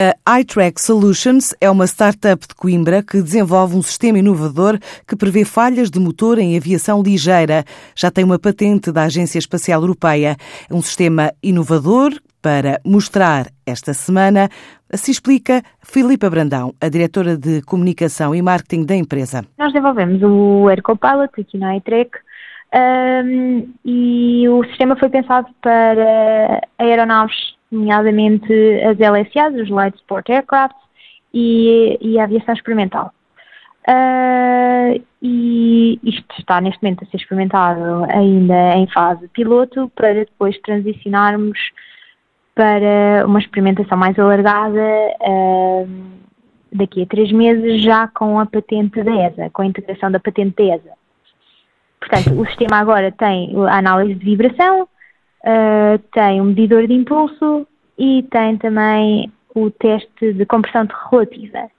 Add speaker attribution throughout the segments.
Speaker 1: A iTrack Solutions é uma startup de Coimbra que desenvolve um sistema inovador que prevê falhas de motor em aviação ligeira. Já tem uma patente da Agência Espacial Europeia. É um sistema inovador para mostrar esta semana. Assim explica Filipa Brandão, a diretora de comunicação e marketing da empresa.
Speaker 2: Nós desenvolvemos o AirCopilot aqui na iTrack um, e o sistema foi pensado para aeronaves nomeadamente as LSAs, os Light Sport Aircraft, e, e a aviação experimental. Uh, e isto está neste momento a ser experimentado ainda em fase piloto para depois transicionarmos para uma experimentação mais alargada uh, daqui a três meses já com a patente da ESA, com a integração da patente da ESA. Portanto, o sistema agora tem a análise de vibração, uh, tem um medidor de impulso e tem também o teste de compressão relativa.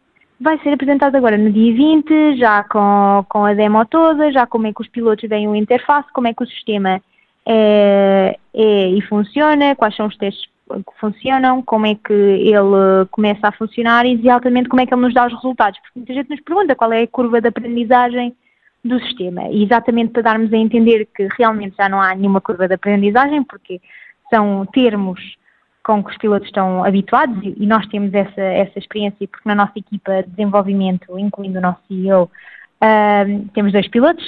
Speaker 2: Vai ser apresentado agora no dia 20, já com, com a demo toda, já como é que os pilotos veem o interface, como é que o sistema é, é e funciona, quais são os testes que funcionam, como é que ele começa a funcionar e exatamente como é que ele nos dá os resultados. Porque muita gente nos pergunta qual é a curva de aprendizagem do sistema. E exatamente para darmos a entender que realmente já não há nenhuma curva de aprendizagem, porque são termos com que os pilotos estão habituados e nós temos essa, essa experiência, porque na nossa equipa de desenvolvimento, incluindo o nosso CEO, uh, temos dois pilotos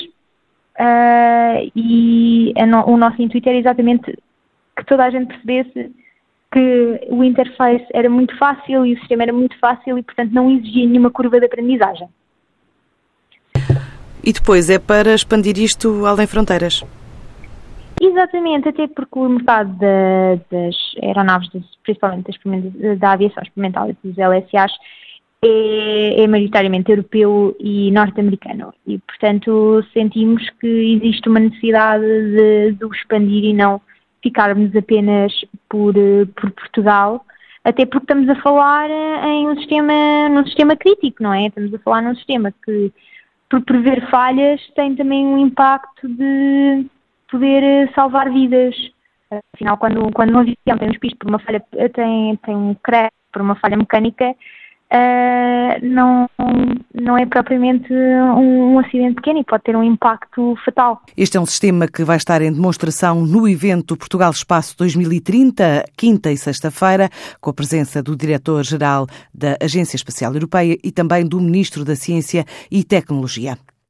Speaker 2: uh, e no, o nosso intuito era exatamente que toda a gente percebesse que o interface era muito fácil e o sistema era muito fácil e, portanto, não exigia nenhuma curva de aprendizagem.
Speaker 1: E depois é para expandir isto além fronteiras?
Speaker 2: Exatamente, até porque o mercado da, das aeronaves, principalmente das, da aviação experimental e dos LSAs, é, é maioritariamente europeu e norte-americano. E, portanto, sentimos que existe uma necessidade de, de expandir e não ficarmos apenas por, por Portugal, até porque estamos a falar em um sistema, num sistema crítico, não é? Estamos a falar num sistema que por prever falhas, tem também um impacto de poder eh, salvar vidas. Afinal, quando, quando um avião tem um por uma falha, tem, tem um crash por uma falha mecânica, uh, não, não é propriamente um, um, acidente pequeno e pode ter um impacto fatal.
Speaker 1: Este é um sistema que vai estar em demonstração no evento Portugal Espaço 2030, quinta e sexta-feira, com a presença do diretor-geral da Agência Espacial Europeia e também do Ministro da Ciência e Tecnologia.